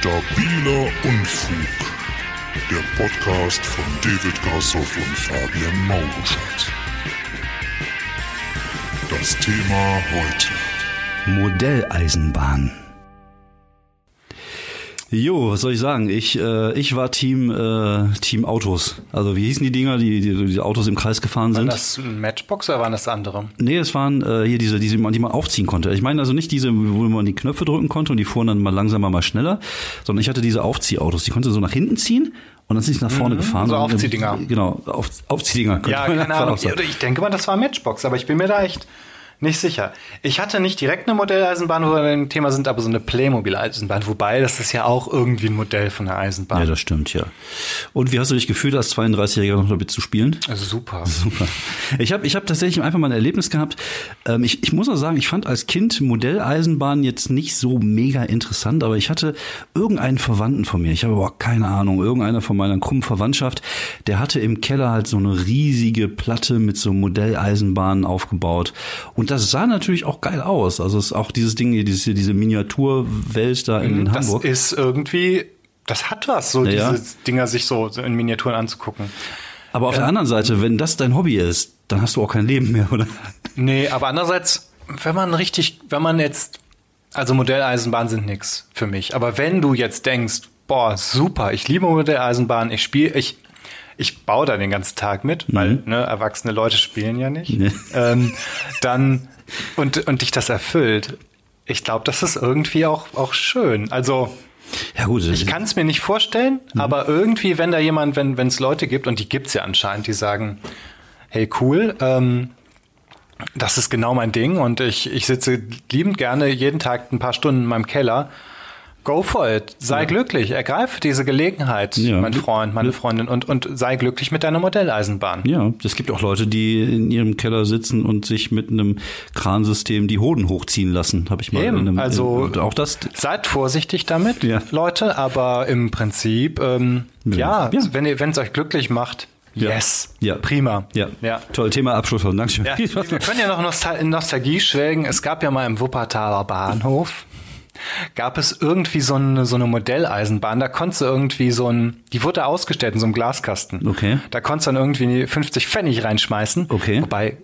Stabiler Unfug. Der Podcast von David Grassoff und Fabian Mauruschat. Das Thema heute. Modelleisenbahn. Jo, was soll ich sagen? Ich, äh, ich war Team, äh, Team Autos. Also wie hießen die Dinger, die, die, die Autos im Kreis gefahren sind? das ein Matchbox oder waren das andere? Nee, es waren äh, hier diese, diese, die man aufziehen konnte. Ich meine also nicht diese, wo man die Knöpfe drücken konnte und die fuhren dann mal langsamer, mal schneller, sondern ich hatte diese Aufziehautos. Die konnte so nach hinten ziehen und dann sind sie nach vorne gefahren. so Und, äh, Aufziehdinger. Genau, auf, Aufziehdinger. Ja, keine Ahnung. Ich denke mal, das war Matchbox, aber ich bin mir da echt nicht sicher. Ich hatte nicht direkt eine Modelleisenbahn, wo wir beim Thema sind, aber so eine Playmobil-Eisenbahn. Wobei, das ist ja auch irgendwie ein Modell von einer Eisenbahn. Ja, das stimmt, ja. Und wie hast du dich gefühlt, als 32-Jähriger noch damit zu spielen? also super. Super. Ich habe ich hab tatsächlich einfach mal ein Erlebnis gehabt. Ähm, ich, ich muss auch sagen, ich fand als Kind Modelleisenbahn jetzt nicht so mega interessant, aber ich hatte irgendeinen Verwandten von mir, ich habe aber keine Ahnung, irgendeiner von meiner krummen Verwandtschaft, der hatte im Keller halt so eine riesige Platte mit so Modelleisenbahnen aufgebaut. Und das sah natürlich auch geil aus. Also es ist auch dieses Ding, hier, diese, diese Miniaturwelt da in, in Das Hamburg. ist irgendwie, das hat was, so Ja. diese Dinger sich so in Miniaturen anzugucken. Aber auf der anderen Seite, wenn das dein Hobby ist, dann hast du auch kein Leben mehr, oder? Nee, aber andererseits, wenn man richtig, wenn man jetzt, also Modelleisenbahnen sind nix für mich. Aber wenn du jetzt denkst, boah, super, ich liebe Modelleisenbahnen, ich spiele, ich, ich baue da den ganzen Tag mit, weil ne, erwachsene Leute spielen ja nicht, Nee. ähm, dann und, und dich das erfüllt. Ich glaube, das ist irgendwie auch, auch schön. Also, Ja gut, ich kann es mir nicht vorstellen, aber irgendwie, wenn da jemand, wenn es Leute gibt, und die gibt's ja anscheinend, die sagen, hey cool, ähm, das ist genau mein Ding und ich, ich sitze liebend gerne jeden Tag ein paar Stunden in meinem Keller. Go for it. Sei glücklich. Ergreife diese Gelegenheit, Ja. mein Freund, meine Freundin, und, und sei glücklich mit deiner Modelleisenbahn. Ja, es gibt auch Leute, die in ihrem Keller sitzen und sich mit einem Kransystem die Hoden hochziehen lassen, habe ich mal. Eben, in einem, also- auch das. Seid vorsichtig damit, Ja. Leute, aber im Prinzip, ähm, ja, Ja. wenn ihr, wenn es euch glücklich macht, Ja. yes, Ja. prima. Ja, ja. toll Thema Abschluss. Dankeschön. Ja, wir können ja noch Nostal in Nostalgie schwelgen. Es gab ja mal im Wuppertaler Bahnhof, gab es irgendwie so eine, so eine Modelleisenbahn. Da konntest du irgendwie so ein, die wurde ausgestellt in so einem Glaskasten. Okay. Da konntest du dann irgendwie 50 Pfennig reinschmeißen. Okay. Wobei,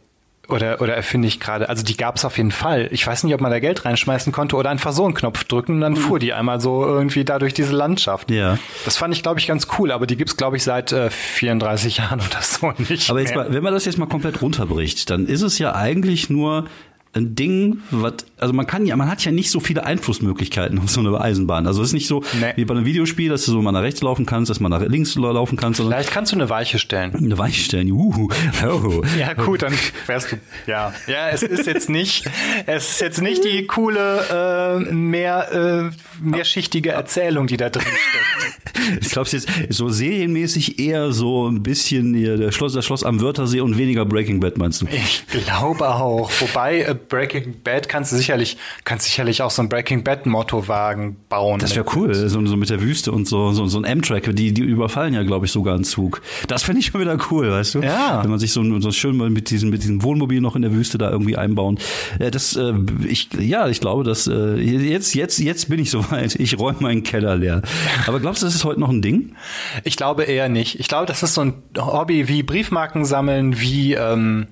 oder, oder erfinde ich gerade, also die gab es auf jeden Fall. Ich weiß nicht, ob man da Geld reinschmeißen konnte oder einfach so einen Knopf drücken und dann fuhr die einmal so irgendwie da durch diese Landschaft. Ja. Das fand ich, glaube ich, ganz cool, aber die gibt's glaube ich, seit äh, 34 Jahren oder so nicht. Aber jetzt mehr. mal, wenn man das jetzt mal komplett runterbricht, dann ist es ja eigentlich nur ein Ding, was, also man kann ja, man hat ja nicht so viele Einflussmöglichkeiten auf so eine Eisenbahn. Also es ist nicht so Nee. wie bei einem Videospiel, dass du so mal nach rechts laufen kannst, dass man nach links laufen kannst, Vielleicht kannst du eine Weiche stellen. eine Weiche stellen. Juhu. Oh. Ja, gut, dann wärst du. Ja. Ja, es ist jetzt nicht, es ist jetzt nicht die coole, äh, mehr, äh, mehrschichtige Erzählung, die da drin steckt. Ich glaube, es ist jetzt so serienmäßig eher so ein bisschen hier der Schloss, das Schloss am Wörthersee und weniger Breaking Bad, meinst du? Ich glaube auch. Wobei, äh, Breaking Bad kannst du sicherlich, kannst sicherlich auch so ein Breaking Bad Mottowagen bauen. Das wäre cool, so, so mit der Wüste und so, so, so ein M-Track, die, die überfallen ja, glaube ich, sogar einen Zug. Das fände ich schon wieder cool, weißt du? Ja. Wenn man sich so, so schön mal mit diesem, mit diesem Wohnmobil noch in der Wüste da irgendwie einbauen. Äh, Das, äh, ich, ja, ich glaube, dass, äh, jetzt, jetzt, jetzt bin ich soweit. Ich räume meinen Keller leer. Aber glaubst du, das ist heute noch ein Ding? Ich glaube eher nicht. Ich glaube, das ist so ein Hobby wie Briefmarken sammeln, wie, ähm,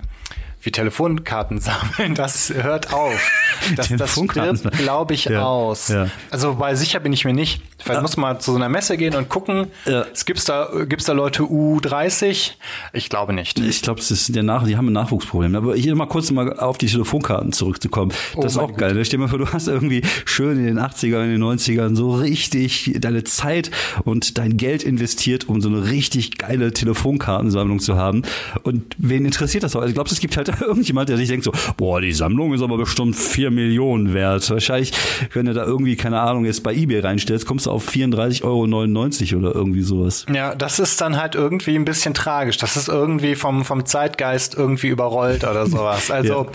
wie Telefonkarten sammeln. Das hört auf. Das, das stirbt, glaube ich, Ja, aus. ja. Also, weil sicher bin ich mir nicht. Vielleicht muss man zu so einer Messe gehen und gucken. Ja. Es gibt's da, gibt's da Leute U30? Ich glaube nicht. Ich glaube, das ist der Nach die haben ein Nachwuchsproblem. Aber hier mal kurz mal auf die Telefonkarten zurückzukommen. Das ist Oh auch meine geil. ne? Stell dir mal vor, du hast irgendwie schön in den 80ern, in den 90ern so richtig deine Zeit und dein Geld investiert, um so eine richtig geile Telefonkartensammlung zu haben. Und wen interessiert das auch? Also ich glaube, es gibt halt irgendjemand, der sich denkt so, boah, die Sammlung ist aber bestimmt vier Millionen wert. Wahrscheinlich, wenn du da irgendwie, keine Ahnung, jetzt bei Ebay reinstellst, kommst du auf 34,99 Euro oder irgendwie sowas. Ja, das ist dann halt irgendwie ein bisschen tragisch. Das ist irgendwie vom, vom Zeitgeist irgendwie überrollt oder sowas. Also,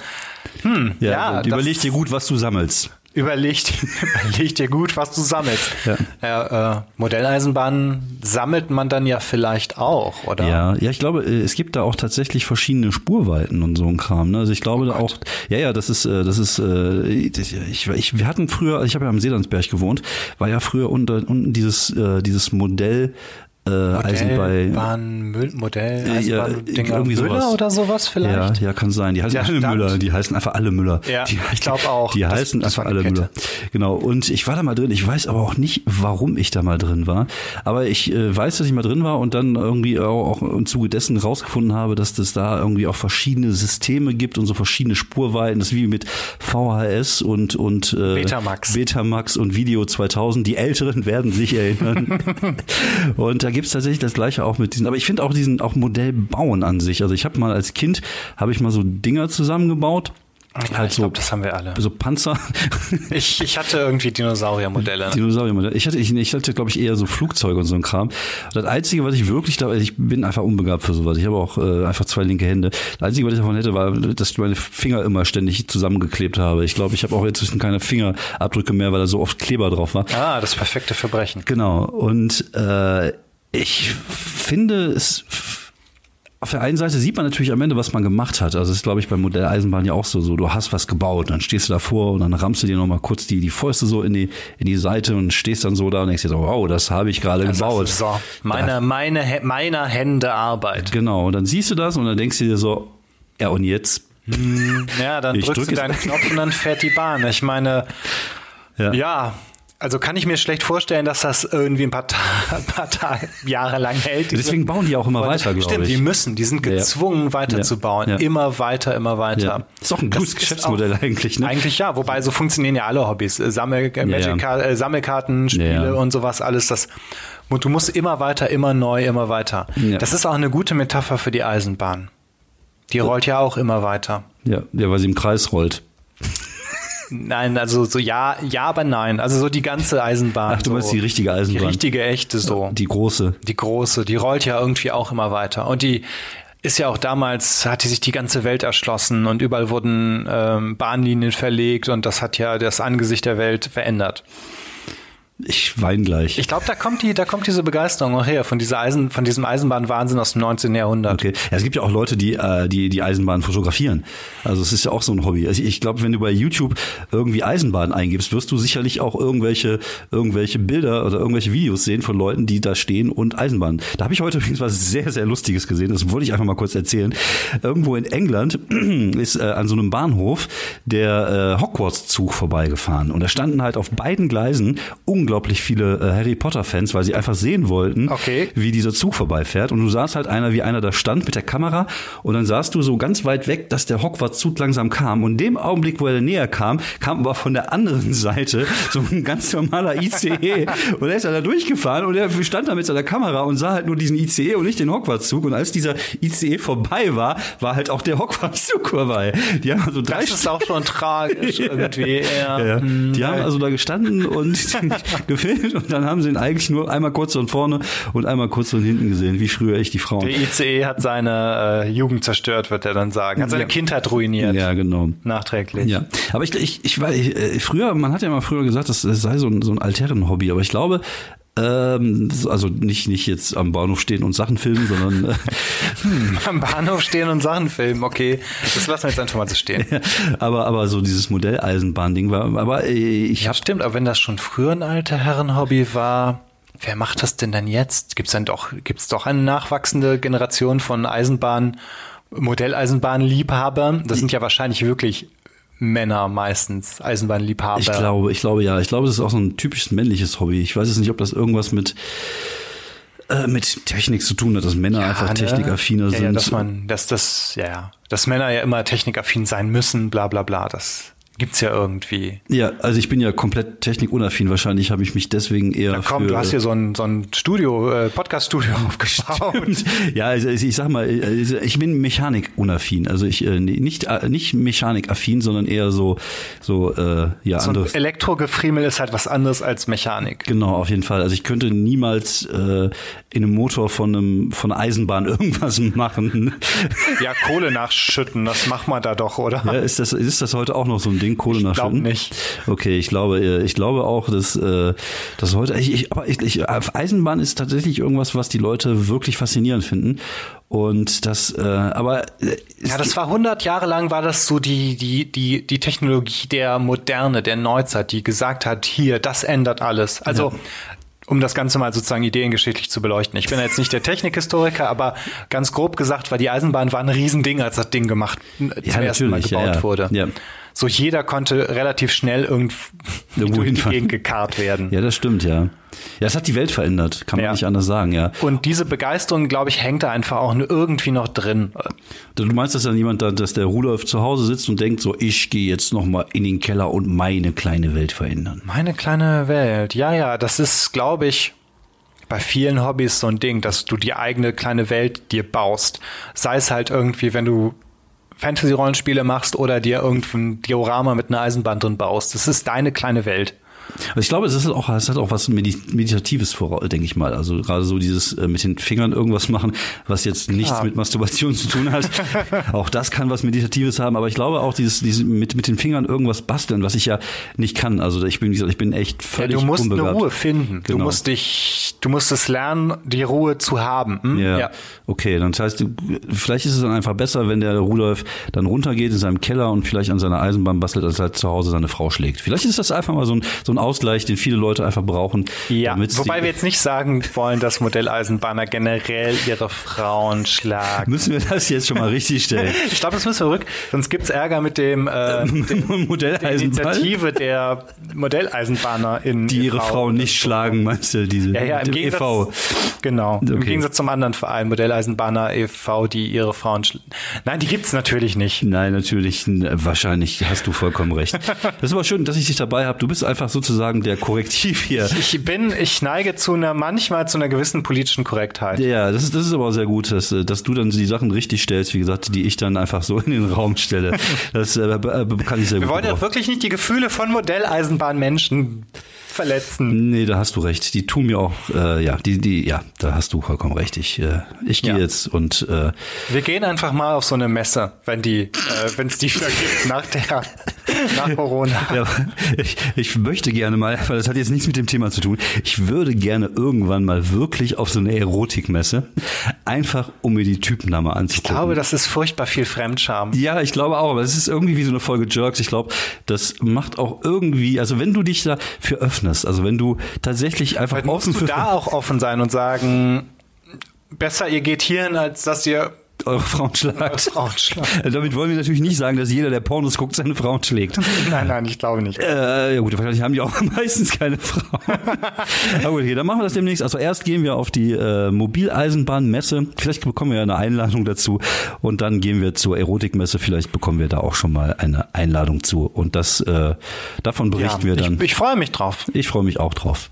hm, Ja, ja, überleg dir gut, was du sammelst. Überleg, überleg dir gut, was du sammelst. Ja. Ja, äh, Modelleisenbahnen sammelt man dann ja vielleicht auch, oder? Ja, ja, ich glaube, äh, es gibt da auch tatsächlich verschiedene Spurweiten und so ein Kram. Ne? Also ich glaube oh da auch, ja, ja, das ist, äh, das ist, äh, ich, ich, wir hatten früher, ich habe ja am Seelandsberg gewohnt, war ja früher unter, unten dieses, dieses Modell äh, Eisenbahn, Modell, Eisenbahn, ja, irgendwie Müller sowas. oder sowas vielleicht? Ja, ja, kann sein. Die heißen ja, alle. Müller. Die heißen einfach alle Müller. Ja, die, ich glaube auch. Die das, heißen das einfach alle Kette. Müller. Genau. Und ich war da mal drin. Ich weiß aber auch nicht, warum ich da mal drin war. Aber ich äh, weiß, dass ich mal drin war und dann irgendwie auch, auch im Zuge dessen rausgefunden habe, dass das da irgendwie auch verschiedene Systeme gibt und so verschiedene Spurweiten. Das ist wie mit VHS und und äh, Betamax. Betamax und Video 2000. Die Älteren werden sich erinnern. und da gibt es tatsächlich das gleiche auch mit diesen, aber ich finde auch diesen auch Modell bauen an sich. Also ich habe mal als Kind habe ich mal so Dinger zusammengebaut. Ja, halt ich so, glaube, das haben wir alle. So Panzer. Ich, ich hatte irgendwie Dinosauriermodelle. Dinosauriermodelle. Ich hatte, ich, ich hatte, glaube ich, eher so Flugzeuge und so ein Kram. Das Einzige, was ich wirklich da, ich bin einfach unbegabt für sowas. Ich habe auch äh, einfach zwei linke Hände. Das Einzige, was ich davon hätte, war, dass ich meine Finger immer ständig zusammengeklebt habe. Ich glaube, ich habe auch inzwischen keine Fingerabdrücke mehr, weil da so oft Kleber drauf war. Ah, das perfekte Verbrechen. Genau. Und äh, ich finde es auf der einen Seite sieht man natürlich am Ende, was man gemacht hat. Also das ist, glaube ich, beim Modell Eisenbahn ja auch so, so, du hast was gebaut, dann stehst du davor und dann rammst du dir nochmal kurz die, die Fäuste so in die, in die Seite und stehst dann so da und denkst dir so, wow, das habe ich gerade gebaut. So, meine, da, meine, meiner Hände Arbeit. Genau, und dann siehst du das und dann denkst du dir so, ja und jetzt? Hm, ja, dann drückst du deinen Knopf und dann fährt die Bahn. Ich meine, ja. ja. Also kann ich mir schlecht vorstellen, dass das irgendwie ein paar, Ta ein paar Tage, Jahre lang hält. Deswegen bauen die auch immer weiter, glaube ich. Stimmt, die müssen, die sind gezwungen ja. weiterzubauen. Ja. Immer weiter, immer weiter. Ja. Ist auch ein gutes Geschäftsmodell auch, eigentlich, ne? Eigentlich ja, wobei so funktionieren ja alle Hobbys. Äh, Sammel, äh, Magic äh, Sammelkarten, Spiele und sowas, alles das. Und du musst immer weiter, immer neu, immer weiter. Das ist auch eine gute Metapher für die Eisenbahn. Die rollt ja auch immer weiter. Ja, ja weil sie im Kreis rollt. Nein, also so ja, ja, aber nein. Also so die ganze Eisenbahn. Ach, du meinst so. die richtige Eisenbahn. Die richtige, echte so. Die große. Die große, die rollt ja irgendwie auch immer weiter. Und die ist ja auch damals, hat die sich die ganze Welt erschlossen und überall wurden ähm, Bahnlinien verlegt und das hat ja das Angesicht der Welt verändert. Ich weine gleich. Ich glaube, da kommt die, da kommt diese Begeisterung auch her von dieser Eisen, von diesem Eisenbahnwahnsinn aus dem 19. Jahrhundert. Okay. Ja, es gibt ja auch Leute, die äh, die die Eisenbahn fotografieren. Also es ist ja auch so ein Hobby. Also ich glaube, wenn du bei YouTube irgendwie Eisenbahn eingibst, wirst du sicherlich auch irgendwelche irgendwelche Bilder oder irgendwelche Videos sehen von Leuten, die da stehen und Eisenbahn. Da habe ich heute übrigens was sehr sehr lustiges gesehen. Das wollte ich einfach mal kurz erzählen. Irgendwo in England ist äh, an so einem Bahnhof der äh, Hogwarts Zug vorbeigefahren und da standen halt auf beiden Gleisen unglaublich viele äh, Harry Potter Fans, weil sie einfach sehen wollten, okay. wie dieser Zug vorbeifährt. Und du sahst halt einer, wie einer da stand mit der Kamera und dann sahst du so ganz weit weg, dass der Hogwarts Zug langsam kam. Und in dem Augenblick, wo er näher kam, kam aber von der anderen Seite so ein ganz normaler ICE und er ist da durchgefahren und er stand da mit seiner Kamera und sah halt nur diesen ICE und nicht den Hogwarts Zug. Und als dieser ICE vorbei war, war halt auch der Hogwarts Zug vorbei. Die haben also drei das ist auch schon tragisch irgendwie. Ja. Ja. Die haben also da gestanden und gefilmt und dann haben sie ihn eigentlich nur einmal kurz von vorne und einmal kurz von hinten gesehen, wie früher ich die Frauen. Der ICE hat seine äh, Jugend zerstört, wird er dann sagen. Hat seine ja. Kindheit ruiniert. Ja, genau. Nachträglich. Ja. Aber ich, ich, ich ich, äh, früher, man hat ja mal früher gesagt, das, das sei so ein, so ein Altherren-Hobby, aber ich glaube, ähm, also nicht, nicht jetzt am Bahnhof stehen und Sachen filmen, sondern äh, hm. am Bahnhof stehen und Sachen filmen, okay. Das lassen wir jetzt einfach mal so stehen. Ja, aber, aber so dieses Modelleisenbahn-Ding war, aber äh, ich Ja, stimmt, aber wenn das schon früher ein alter Herrenhobby war, wer macht das denn dann jetzt? Gibt's dann doch, gibt's doch eine nachwachsende Generation von Eisenbahn, Modelleisenbahnliebhabern? Das sind ja wahrscheinlich wirklich Männer meistens, Eisenbahnliebhaber. Ich glaube, ich glaube ja. Ich glaube, das ist auch so ein typisches männliches Hobby. Ich weiß jetzt nicht, ob das irgendwas mit äh, mit Technik zu tun hat, dass Männer ja, einfach ne? technikaffiner ja, sind. Ja, dass man, dass das, ja, ja, dass Männer ja immer technikaffin sein müssen, bla bla bla. Das Gibt's ja irgendwie. Ja, also ich bin ja komplett technikunaffin. Wahrscheinlich habe ich mich deswegen eher. Na komm, für, du hast hier so ein, so ein Studio, äh, Podcast-Studio aufgebaut. ja, also ich sag mal, also ich bin Mechanikunaffin. Also ich äh, nicht äh, nicht Mechanikaffin, sondern eher so so äh, ja so anderes. Elektrogefriemel ist halt was anderes als Mechanik. Genau, auf jeden Fall. Also ich könnte niemals äh, in einem Motor von einem von einer Eisenbahn irgendwas machen. ja, Kohle nachschütten, das macht man da doch, oder? Ja, ist das ist das heute auch noch so ein Ding? Unbedingt Kohle nach Ich glaube nicht. Okay, ich glaube, äh, ich glaube auch, dass, äh, dass heute, ich, ich, aber ich, ich, Eisenbahn ist tatsächlich irgendwas, was die Leute wirklich faszinierend finden. Und das, äh, aber äh, Ja, das war 100 Jahre lang war das so die, die, die, die Technologie der Moderne, der Neuzeit, die gesagt hat, hier, das ändert alles. Also, um das Ganze mal sozusagen ideengeschichtlich zu beleuchten. Ich bin jetzt nicht der Technikhistoriker, aber ganz grob gesagt war die Eisenbahn war ein Riesending, als das Ding gemacht, äh, zum ersten Mal ja, gebaut ja. wurde. Ja. So jeder konnte relativ schnell irgend Irgendwo durch die. Gegend gekarrt werden. ja, das stimmt, ja. Ja, es hat die Welt verändert, kann man Ja. nicht anders sagen, ja. Und diese Begeisterung, glaube ich, hängt da einfach auch nur irgendwie noch drin. Du meinst, dass dann jemand da, dass der Rudolf zu Hause sitzt und denkt so, ich gehe jetzt noch mal in den Keller und meine kleine Welt verändern. Meine kleine Welt. Ja, ja, das ist, glaube ich, bei vielen Hobbys so ein Ding, dass du die eigene kleine Welt dir baust. Sei es halt irgendwie, wenn du Fantasy-Rollenspiele machst oder dir irgendein Diorama mit einer Eisenbahn drin baust. Das ist deine kleine Welt. Also ich glaube, es ist auch, es hat auch was Medi- Meditatives vor, denke ich mal. Also gerade so dieses äh, mit den Fingern irgendwas machen, was jetzt nichts mit Masturbation zu tun hat. auch das kann was Meditatives haben, aber ich glaube auch dieses, dieses mit, mit den Fingern irgendwas basteln, was ich ja nicht kann. Also ich bin, ich bin echt Ja, völlig du musst eine unbegabt. Ruhe finden. Du Genau. musst dich, du musst es lernen, die Ruhe zu haben. Hm? Ja. Okay, dann das heißt, du, vielleicht ist es dann einfach besser, wenn der Rudolf dann runtergeht in seinem Keller und vielleicht an seiner Eisenbahn bastelt, als halt zu Hause seine Frau schlägt. Vielleicht ist das einfach mal so ein, so ein Ausgleich, den viele Leute einfach brauchen. Ja, wobei wir jetzt nicht sagen wollen, dass Modelleisenbahner generell ihre Frauen schlagen. Müssen wir das jetzt schon mal richtig stellen? Ich glaube, das müssen wir rück, sonst gibt's Ärger mit dem äh, der Modelleisenbahn, Initiative der Modelleisenbahner in die ihre Frauen nicht schlagen, meinst du? Diese, Ja, ja, im dem Gegensatz, EV. genau. Im Okay. Gegensatz zum anderen Verein, Modelleisenbahner e.V., die ihre Frauen Nein, die gibt's natürlich nicht. Nein, natürlich, wahrscheinlich hast du vollkommen recht. Das ist aber schön, dass ich dich dabei habe. Du bist einfach sozusagen der Korrektiv hier. Ich bin, ich neige zu einer, manchmal zu einer gewissen politischen Korrektheit. Ja, das ist, das ist aber sehr gut, dass, dass du dann die Sachen richtig stellst, wie gesagt, die ich dann einfach so in den Raum stelle. Das äh, äh, kann ich sehr Wir gut. wollen ja wirklich nicht die Gefühle von Modelleisenbahnmenschen verletzen. Nee, da hast du recht. Die tun mir auch, äh, ja, die, die, ja, da hast du vollkommen recht. Ich, äh, ich gehe Ja. jetzt und äh, Wir gehen einfach mal auf so eine Messe, wenn die, äh, wenn es die wieder gibt nach der, nach Corona. ja, ich, ich möchte gerne mal, weil das hat jetzt nichts mit dem Thema zu tun, ich würde gerne irgendwann mal wirklich auf so eine Erotikmesse, einfach um mir die Typen da mal anzugucken. Ich glaube, das ist furchtbar viel Fremdscham. Ja, ich glaube auch, aber es ist irgendwie wie so eine Folge Jerks. Ich glaube, das macht auch irgendwie, also wenn du dich da für öffnest, also wenn du tatsächlich einfach musst offen du für da auch offen sein und sagen, besser ihr geht hierhin, als dass ihr eure Frauen schlagt. Frauen schlagt. Damit wollen wir natürlich nicht sagen, dass jeder, der Pornos guckt, seine Frauen schlägt. Nein, nein, ich glaube nicht. Äh, ja gut, wahrscheinlich haben die auch meistens keine Frau. Aber gut, okay, dann machen wir das demnächst. Also erst gehen wir auf die äh, Mobileisenbahnmesse. Vielleicht bekommen wir ja eine Einladung dazu. Und dann gehen wir zur Erotikmesse. Vielleicht bekommen wir da auch schon mal eine Einladung zu. Und das äh, davon berichten wir dann. Ich, ich freue mich drauf. ich freue mich auch drauf.